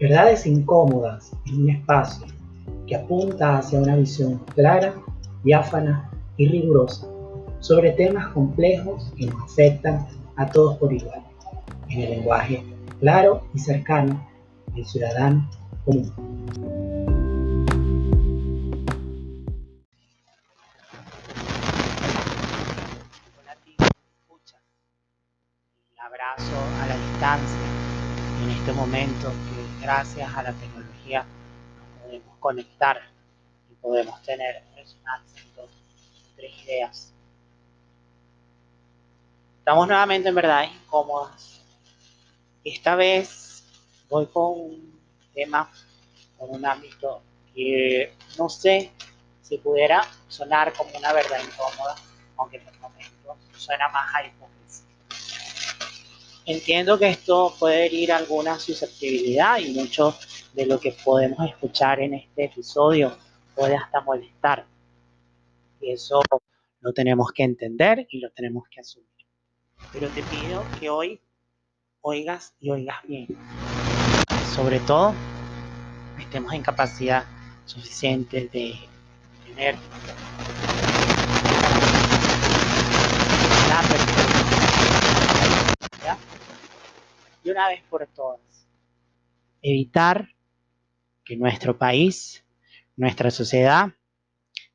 Verdades incómodas en un espacio que apunta hacia una visión clara, diáfana y rigurosa sobre temas complejos que nos afectan a todos por igual, en el lenguaje claro y cercano del ciudadano común. abrazo a la distancia en este momento gracias a la tecnología nos podemos conectar y podemos tener resonancia en tres ideas. Estamos nuevamente en verdad incómodas. Esta vez voy con un tema, con un ámbito que no sé si pudiera sonar como una verdad incómoda, aunque en el momento suena más a. Entiendo que esto puede herir alguna susceptibilidad y mucho de lo que podemos escuchar en este episodio puede hasta molestar. Y eso lo tenemos que entender y lo tenemos que asumir. Pero te pido que hoy oigas y oigas bien. Sobre todo, estemos en capacidad suficiente de tener la de una vez por todas evitar que nuestro país, nuestra sociedad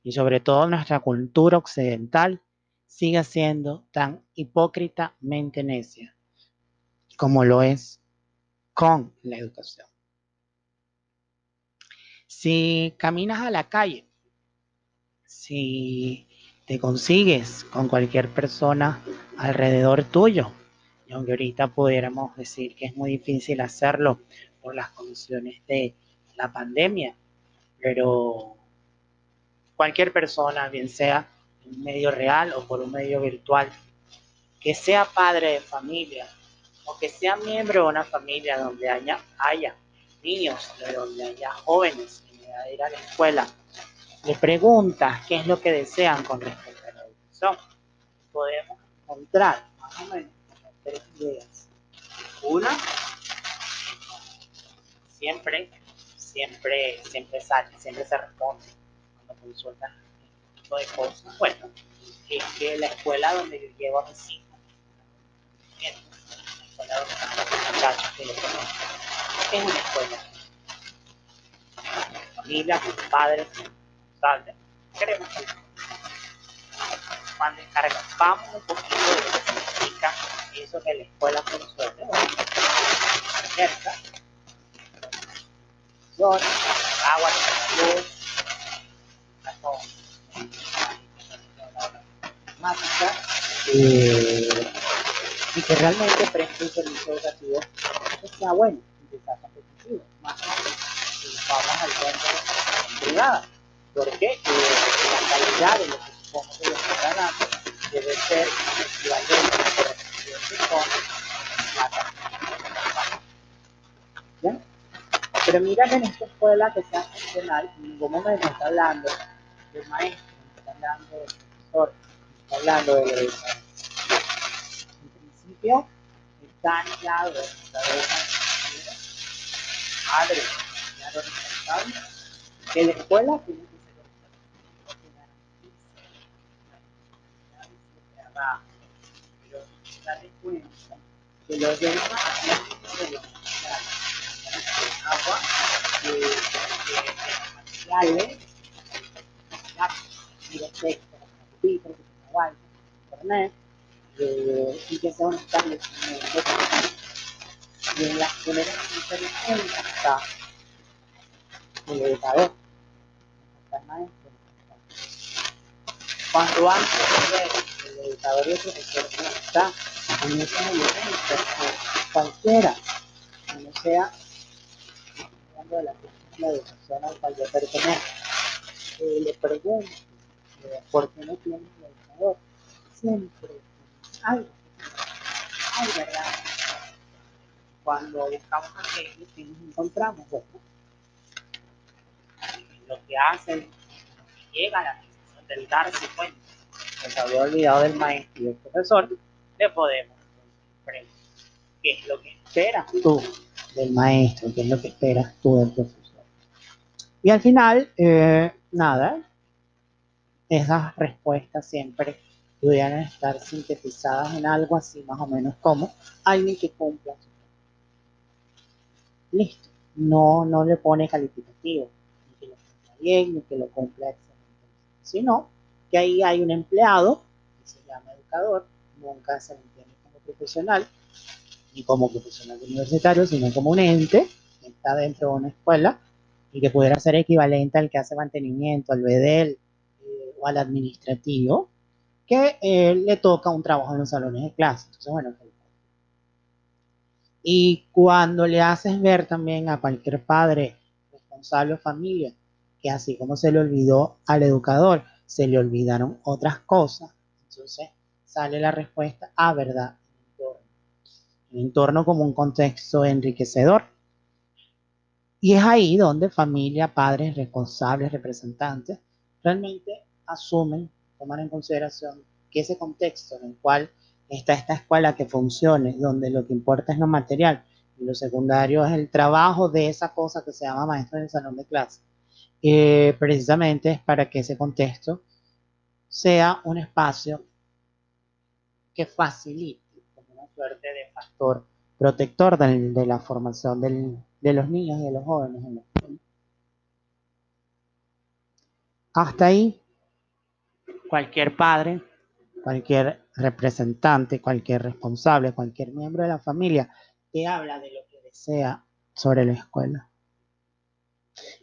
y sobre todo nuestra cultura occidental siga siendo tan hipócritamente necia como lo es con la educación. Si caminas a la calle, si te consigues con cualquier persona alrededor tuyo, y aunque ahorita pudiéramos decir que es muy difícil hacerlo por las condiciones de la pandemia, pero cualquier persona, bien sea en un medio real o por un medio virtual, que sea padre de familia o que sea miembro de una familia donde haya, haya niños, donde haya jóvenes en edad de ir a la escuela, le preguntas qué es lo que desean con respecto a la educación, podemos encontrar más o menos tres ideas. Una, siempre, siempre, siempre sale, siempre se responde cuando consultan este tipo de cosas. Bueno, es que la escuela donde yo llevo a mis hijos, la escuela donde están los muchachos que yo conozco, es una escuela. Familia, con padres, responsables, queremos que cuando vamos un poquito de lo que significa eso que la escuela funcione, cerca, agua, luz, mágica, eh, y que realmente preste un servicio educativo que sea bueno y que sea competitivo, más si vamos al centro privado. Porque eh, la calidad de lo que supongo que dando debe ser equivalente la. ¿Bien? Pero mira que en esta escuela que sea funcional, en ningún momento está hablando del maestro, está hablando del profesor, está hablando del educador. En principio, está anclado en nuestra madre, ya lo responsable, que la escuela tiene que ser educativa, date cuenta que los demás agua, materiales, directo, filtros, internet, y que sea un establecimiento y en las primeras diferencias está el educador, está el maestro. Cuando antes educador y el profesor no está en ese momento, cualquiera, que no sea de la, la educación al cual yo pertenezco. Eh, le pregunto, eh, ¿por qué no tienes el educador? Siempre algo, hay verdad. Cuando buscamos aquello que nos encontramos, bueno, lo que hacen, lo que llega a la decisión del darse cuenta se había olvidado del maestro y del profesor, le podemos preguntar, ¿qué es lo que esperas tú del maestro, qué es lo que esperas tú del profesor. Y al final, eh, nada, esas respuestas siempre pudieran estar sintetizadas en algo así más o menos como alguien que cumpla su Listo. No, no le pone calificativo, ni que lo cumpla bien, ni que lo cumpla excelente, sino que ahí hay un empleado que se llama educador, nunca se le entiende como profesional, ni como profesional universitario, sino como un ente que está dentro de una escuela y que pudiera ser equivalente al que hace mantenimiento, al BEDEL eh, o al administrativo, que eh, le toca un trabajo en los salones de clase. Entonces, bueno, y cuando le haces ver también a cualquier padre responsable o familia que así como se le olvidó al educador, se le olvidaron otras cosas, entonces sale la respuesta a verdad un entorno como un contexto enriquecedor. Y es ahí donde familia, padres, responsables, representantes, realmente asumen, toman en consideración que ese contexto en el cual está esta escuela que funcione, donde lo que importa es lo material y lo secundario es el trabajo de esa cosa que se llama maestro en el salón de clase, eh, precisamente es para que ese contexto sea un espacio que facilite suerte de factor protector de, la formación de los niños y de los jóvenes en la Hasta ahí, cualquier padre, cualquier representante, cualquier responsable, cualquier miembro de la familia te habla de lo que desea sobre la escuela.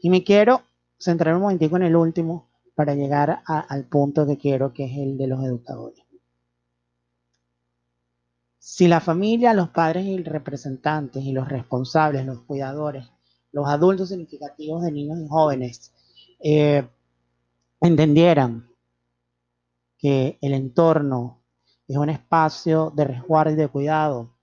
Y me quiero centrar un momentico en el último para llegar al punto que quiero, que es el de los educadores. Si la familia, los padres y representantes y los responsables, los cuidadores, los adultos significativos de niños y jóvenes eh, entendieran que el entorno es un espacio de resguardo y de cuidado,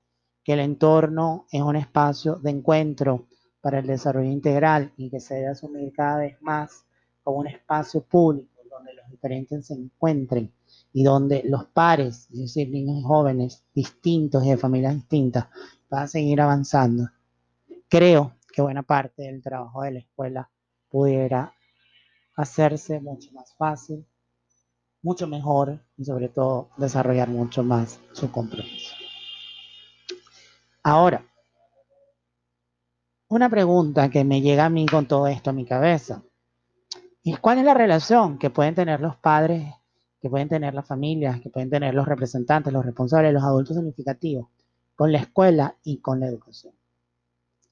que el entorno es un espacio de encuentro para el desarrollo integral y que se debe asumir cada vez más como un espacio público donde los diferentes se encuentren y donde los pares, es decir, niños y jóvenes distintos y de familias distintas, van a seguir avanzando. Creo que buena parte del trabajo de la escuela pudiera hacerse mucho más fácil, mucho mejor y sobre todo desarrollar mucho más su compromiso. Ahora, una pregunta que me llega a mí con todo esto a mi cabeza es cuál es la relación que pueden tener los padres que pueden tener las familias, que pueden tener los representantes, los responsables, los adultos significativos, con la escuela y con la educación.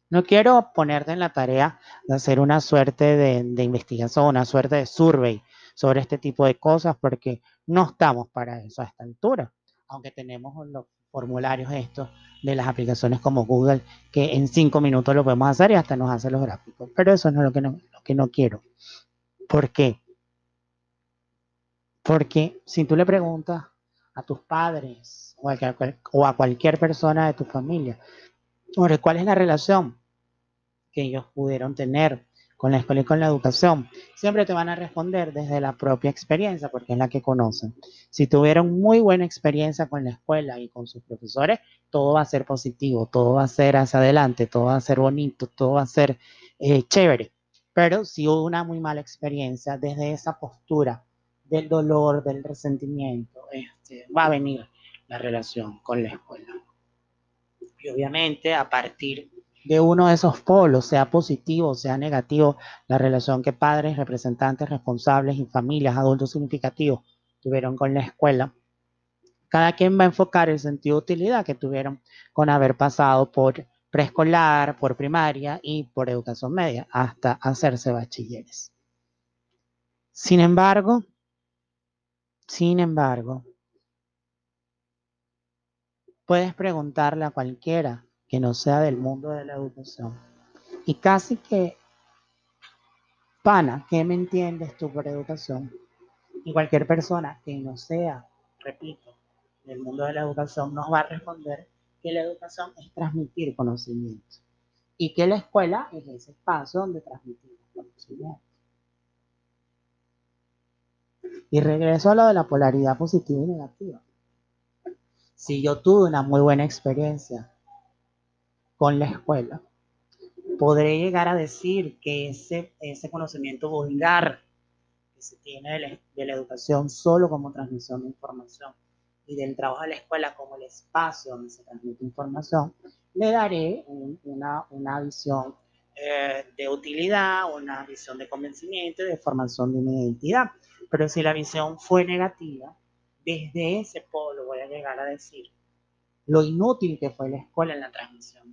No quiero ponerte en la tarea de hacer una suerte de, investigación, una suerte de survey sobre este tipo de cosas, porque no estamos para eso a esta altura, aunque tenemos los formularios estos de las aplicaciones como Google, que en cinco minutos lo podemos hacer y hasta nos hace los gráficos. Pero eso no es lo que no, lo que no quiero. ¿Por qué? Porque si tú le preguntas a tus padres o a, cualquier persona de tu familia cuál es la relación que ellos pudieron tener con la escuela y con la educación, siempre te van a responder desde la propia experiencia, porque es la que conocen. Si tuvieron muy buena experiencia con la escuela y con sus profesores, todo va a ser positivo, todo va a ser hacia adelante, todo va a ser bonito, todo va a ser eh, chévere. Pero si hubo una muy mala experiencia desde esa postura del dolor, del resentimiento, este, va a venir la relación con la escuela. Y obviamente a partir de uno de esos polos, sea positivo, sea negativo, la relación que padres, representantes, responsables y familias, adultos significativos tuvieron con la escuela, cada quien va a enfocar el sentido de utilidad que tuvieron con haber pasado por preescolar, por primaria y por educación media, hasta hacerse bachilleres. Sin embargo, sin embargo, puedes preguntarle a cualquiera que no sea del mundo de la educación y casi que, pana, ¿qué me entiendes tú por educación? Y cualquier persona que no sea, repito, del mundo de la educación nos va a responder que la educación es transmitir conocimiento y que la escuela es ese espacio donde transmitimos conocimiento. Y regreso a lo de la polaridad positiva y negativa. Si yo tuve una muy buena experiencia con la escuela, podré llegar a decir que ese, ese conocimiento vulgar que se tiene de la, de la educación solo como transmisión de información y del trabajo de la escuela como el espacio donde se transmite información, le daré una, una, visión eh, de utilidad, una visión de convencimiento de formación de una identidad. Pero si la visión fue negativa, desde ese polo voy a llegar a decir lo inútil que fue la escuela en la transmisión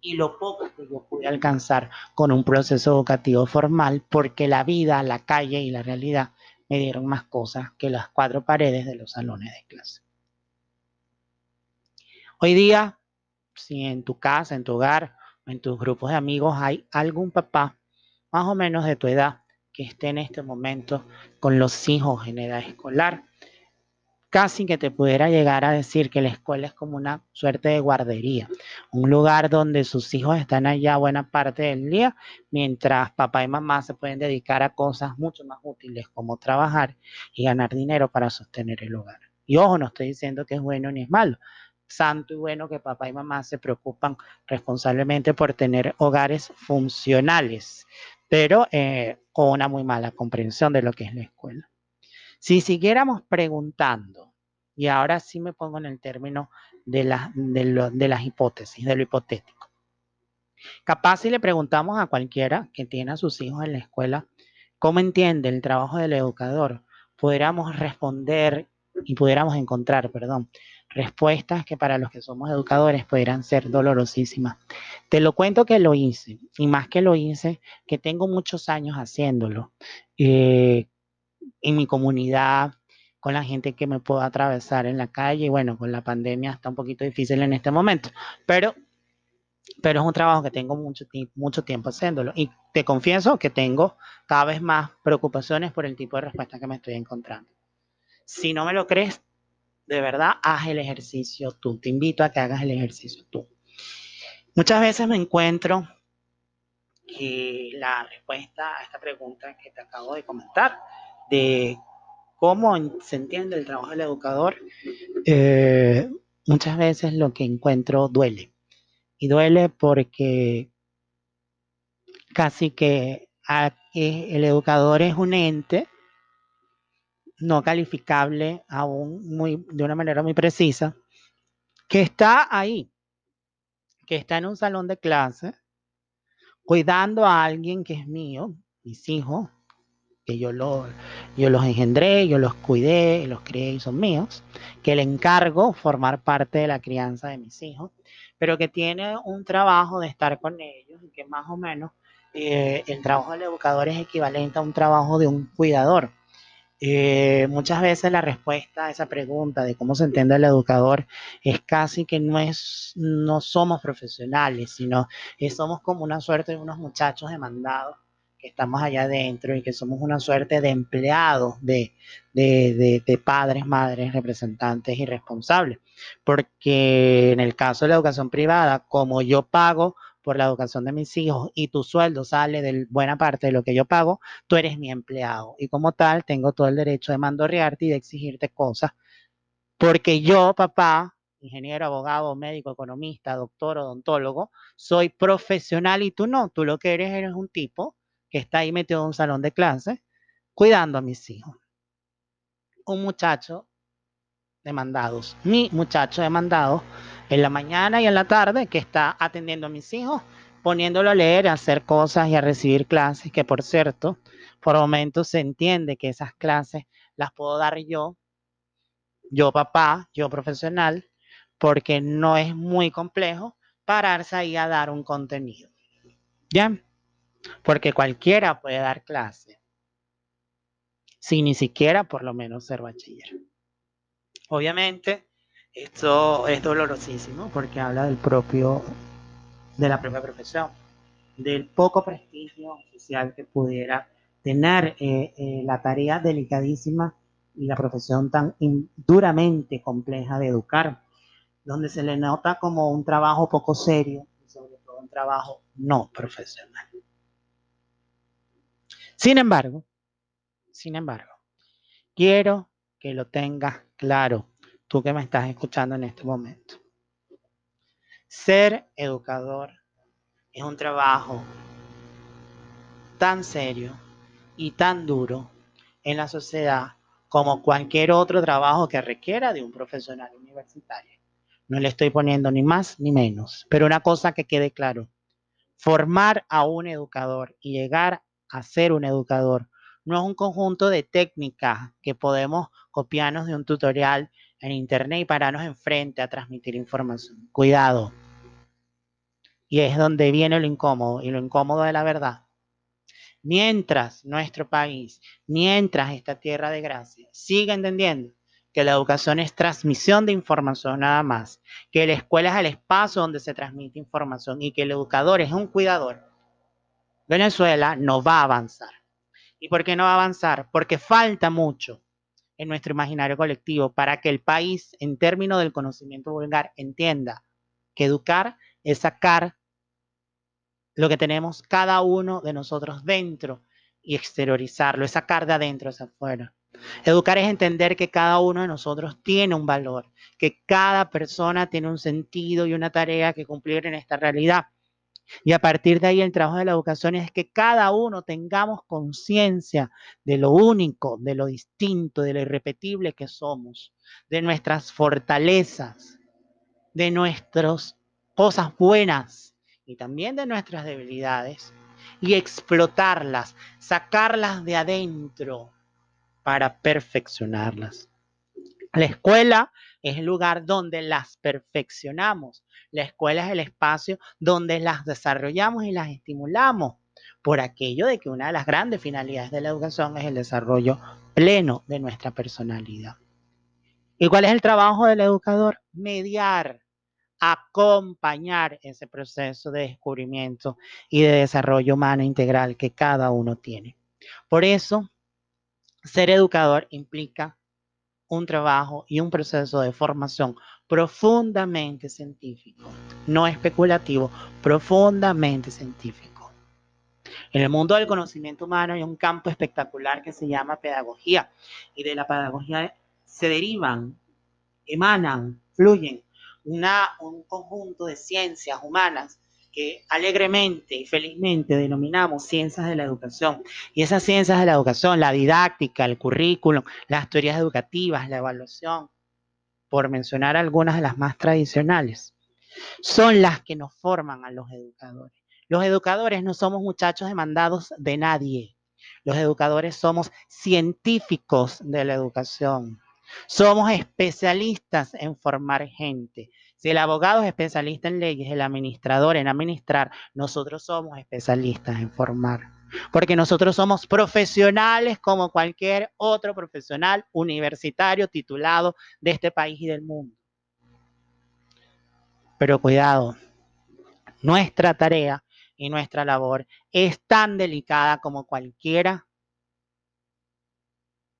y lo poco que yo pude alcanzar con un proceso educativo formal porque la vida, la calle y la realidad me dieron más cosas que las cuatro paredes de los salones de clase. Hoy día, si en tu casa, en tu hogar en tus grupos de amigos hay algún papá más o menos de tu edad que esté en este momento con los hijos en edad escolar, casi que te pudiera llegar a decir que la escuela es como una suerte de guardería, un lugar donde sus hijos están allá buena parte del día, mientras papá y mamá se pueden dedicar a cosas mucho más útiles como trabajar y ganar dinero para sostener el hogar. Y ojo, no estoy diciendo que es bueno ni es malo. Santo y bueno que papá y mamá se preocupan responsablemente por tener hogares funcionales, pero eh, con una muy mala comprensión de lo que es la escuela. Si siguiéramos preguntando, y ahora sí me pongo en el término de, de, las hipótesis, de lo hipotético. Capaz si le preguntamos a cualquiera que tiene a sus hijos en la escuela cómo entiende el trabajo del educador, pudiéramos responder y pudiéramos encontrar, perdón, respuestas que para los que somos educadores pudieran ser dolorosísimas. Te lo cuento que lo hice, y más que lo hice, que tengo muchos años haciéndolo. Eh, en mi comunidad, con la gente que me puedo atravesar en la calle. Y bueno, con la pandemia está un poquito difícil en este momento, pero, pero es un trabajo que tengo mucho, mucho tiempo haciéndolo. Y te confieso que tengo cada vez más preocupaciones por el tipo de respuesta que me estoy encontrando. Si no me lo crees, de verdad, haz el ejercicio tú. Te invito a que hagas el ejercicio tú. Muchas veces me encuentro que la respuesta a esta pregunta que te acabo de comentar de cómo se entiende el trabajo del educador, eh, muchas veces lo que encuentro duele. Y duele porque casi que el educador es un ente no calificable aún muy, de una manera muy precisa, que está ahí, que está en un salón de clase, cuidando a alguien que es mío, mis hijos, yo, lo, yo los engendré, yo los cuidé, los crié y son míos, que le encargo formar parte de la crianza de mis hijos, pero que tiene un trabajo de estar con ellos y que más o menos eh, el trabajo del educador es equivalente a un trabajo de un cuidador. Eh, muchas veces la respuesta a esa pregunta de cómo se entiende el educador es casi que no es, no somos profesionales, sino que somos como una suerte de unos muchachos demandados que estamos allá adentro y que somos una suerte de empleados de, de, padres, madres, representantes y responsables. Porque en el caso de la educación privada, como yo pago por la educación de mis hijos y tu sueldo sale de buena parte de lo que yo pago, tú eres mi empleado. Y como tal, tengo todo el derecho de mandorrearte y de exigirte cosas. Porque yo, papá, ingeniero, abogado, médico, economista, doctor, odontólogo, soy profesional y tú no. Tú lo que eres eres un tipo que está ahí metido en un salón de clase cuidando a mis hijos. Un muchacho demandados, mi muchacho demandado en la mañana y en la tarde que está atendiendo a mis hijos, poniéndolo a leer, a hacer cosas y a recibir clases, que por cierto, por momentos se entiende que esas clases las puedo dar yo, yo papá, yo profesional, porque no es muy complejo pararse ahí a dar un contenido. ¿Ya? Porque cualquiera puede dar clase, sin ni siquiera por lo menos ser bachiller. Obviamente, esto es dolorosísimo porque habla del propio, de la propia profesión, del poco prestigio oficial que pudiera tener eh, eh, la tarea delicadísima y la profesión tan duramente compleja de educar, donde se le nota como un trabajo poco serio y sobre todo un trabajo no profesional. Sin embargo, sin embargo, quiero que lo tengas claro, tú que me estás escuchando en este momento. Ser educador es un trabajo tan serio y tan duro en la sociedad como cualquier otro trabajo que requiera de un profesional universitario. No le estoy poniendo ni más ni menos, pero una cosa que quede claro, formar a un educador y llegar a ser un educador no es un conjunto de técnicas que podemos copiarnos de un tutorial en internet y pararnos enfrente a transmitir información. Cuidado. Y es donde viene lo incómodo y lo incómodo de la verdad. Mientras nuestro país, mientras esta tierra de gracia siga entendiendo que la educación es transmisión de información nada más, que la escuela es el espacio donde se transmite información y que el educador es un cuidador, Venezuela no va a avanzar. ¿Y por qué no va a avanzar? Porque falta mucho en nuestro imaginario colectivo para que el país, en términos del conocimiento vulgar, entienda que educar es sacar lo que tenemos cada uno de nosotros dentro y exteriorizarlo, es sacar de adentro hacia afuera. Educar es entender que cada uno de nosotros tiene un valor, que cada persona tiene un sentido y una tarea que cumplir en esta realidad. Y a partir de ahí el trabajo de la educación es que cada uno tengamos conciencia de lo único, de lo distinto, de lo irrepetible que somos, de nuestras fortalezas, de nuestras cosas buenas y también de nuestras debilidades y explotarlas, sacarlas de adentro para perfeccionarlas. La escuela es el lugar donde las perfeccionamos. La escuela es el espacio donde las desarrollamos y las estimulamos. Por aquello de que una de las grandes finalidades de la educación es el desarrollo pleno de nuestra personalidad. ¿Y cuál es el trabajo del educador? Mediar, acompañar ese proceso de descubrimiento y de desarrollo humano integral que cada uno tiene. Por eso, ser educador implica un trabajo y un proceso de formación profundamente científico, no especulativo, profundamente científico. En el mundo del conocimiento humano hay un campo espectacular que se llama pedagogía y de la pedagogía se derivan, emanan, fluyen una, un conjunto de ciencias humanas que alegremente y felizmente denominamos ciencias de la educación. Y esas ciencias de la educación, la didáctica, el currículum, las teorías educativas, la evaluación, por mencionar algunas de las más tradicionales, son las que nos forman a los educadores. Los educadores no somos muchachos demandados de nadie. Los educadores somos científicos de la educación. Somos especialistas en formar gente. Si el abogado es especialista en leyes, el administrador en administrar, nosotros somos especialistas en formar. Porque nosotros somos profesionales como cualquier otro profesional universitario titulado de este país y del mundo. Pero cuidado, nuestra tarea y nuestra labor es tan delicada como cualquiera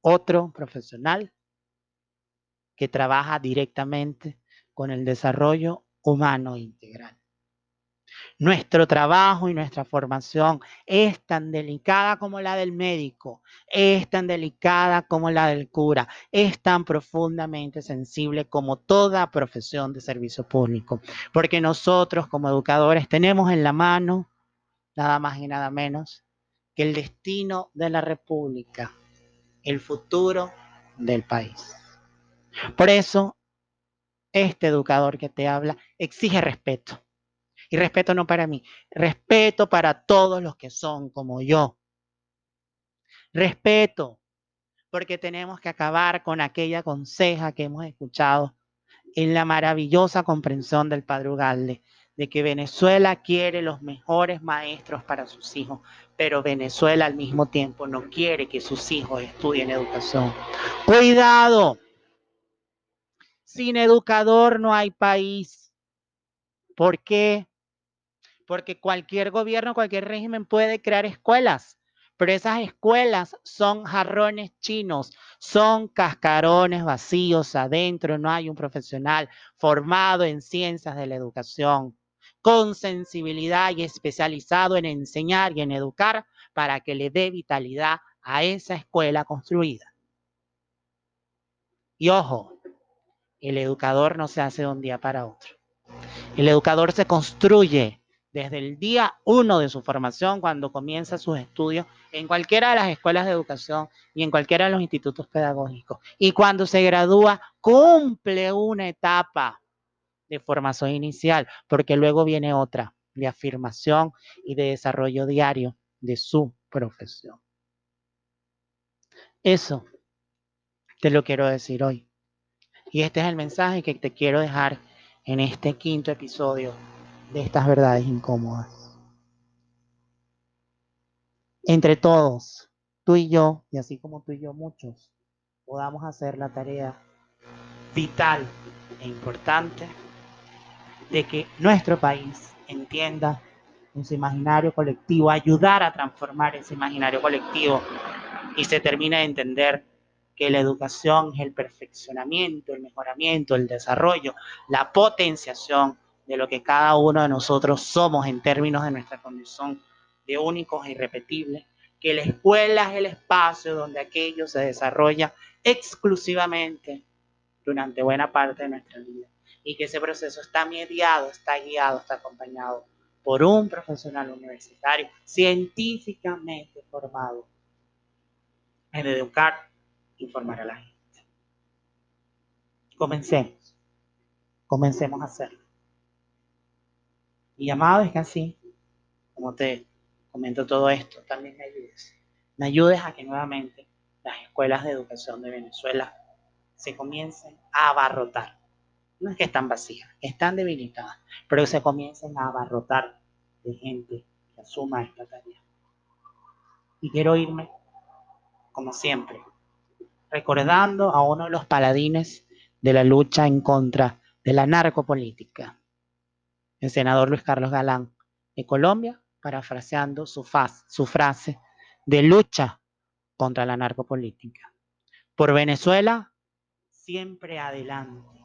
otro profesional que trabaja directamente con el desarrollo humano integral. Nuestro trabajo y nuestra formación es tan delicada como la del médico, es tan delicada como la del cura, es tan profundamente sensible como toda profesión de servicio público, porque nosotros como educadores tenemos en la mano nada más y nada menos que el destino de la República, el futuro del país. Por eso este educador que te habla exige respeto. Y respeto no para mí, respeto para todos los que son como yo. Respeto, porque tenemos que acabar con aquella conseja que hemos escuchado en la maravillosa comprensión del Padre Ugalde, de que Venezuela quiere los mejores maestros para sus hijos, pero Venezuela al mismo tiempo no quiere que sus hijos estudien educación. Cuidado, sin educador no hay país. ¿Por qué? Porque cualquier gobierno, cualquier régimen puede crear escuelas, pero esas escuelas son jarrones chinos, son cascarones vacíos adentro, no hay un profesional formado en ciencias de la educación, con sensibilidad y especializado en enseñar y en educar para que le dé vitalidad a esa escuela construida. Y ojo, el educador no se hace de un día para otro. El educador se construye desde el día uno de su formación, cuando comienza sus estudios en cualquiera de las escuelas de educación y en cualquiera de los institutos pedagógicos. Y cuando se gradúa, cumple una etapa de formación inicial, porque luego viene otra de afirmación y de desarrollo diario de su profesión. Eso te lo quiero decir hoy. Y este es el mensaje que te quiero dejar en este quinto episodio de estas verdades incómodas. Entre todos, tú y yo, y así como tú y yo muchos, podamos hacer la tarea vital e importante de que nuestro país entienda en su imaginario colectivo, ayudar a transformar ese imaginario colectivo y se termine de entender que la educación es el perfeccionamiento, el mejoramiento, el desarrollo, la potenciación de lo que cada uno de nosotros somos en términos de nuestra condición de únicos e irrepetibles, que la escuela es el espacio donde aquello se desarrolla exclusivamente durante buena parte de nuestra vida y que ese proceso está mediado, está guiado, está acompañado por un profesional universitario científicamente formado en educar informar a la gente. Comencemos, comencemos a hacerlo. Mi llamado es que así, como te comento todo esto, también me ayudes. Me ayudes a que nuevamente las escuelas de educación de Venezuela se comiencen a abarrotar. No es que están vacías, están debilitadas, pero que se comiencen a abarrotar de gente que asuma esta tarea. Y quiero irme, como siempre, recordando a uno de los paladines de la lucha en contra de la narcopolítica, el senador Luis Carlos Galán de Colombia, parafraseando su, su frase de lucha contra la narcopolítica. Por Venezuela, siempre adelante,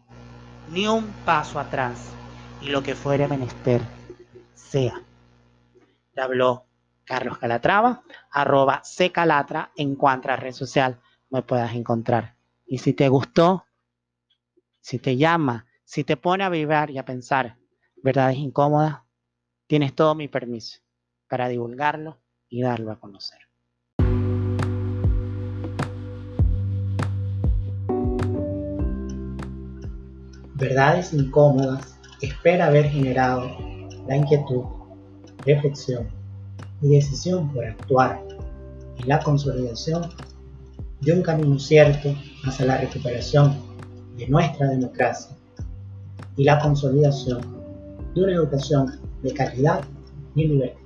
ni un paso atrás, y lo que fuere menester sea. Te habló Carlos Calatrava, arroba Calatra en cuanto red social me puedas encontrar. Y si te gustó, si te llama, si te pone a vibrar y a pensar, verdades incómodas, tienes todo mi permiso para divulgarlo y darlo a conocer. Verdades incómodas espera haber generado la inquietud, reflexión y decisión por actuar en la consolidación de un camino cierto hacia la recuperación de nuestra democracia y la consolidación de una educación de calidad y libertad.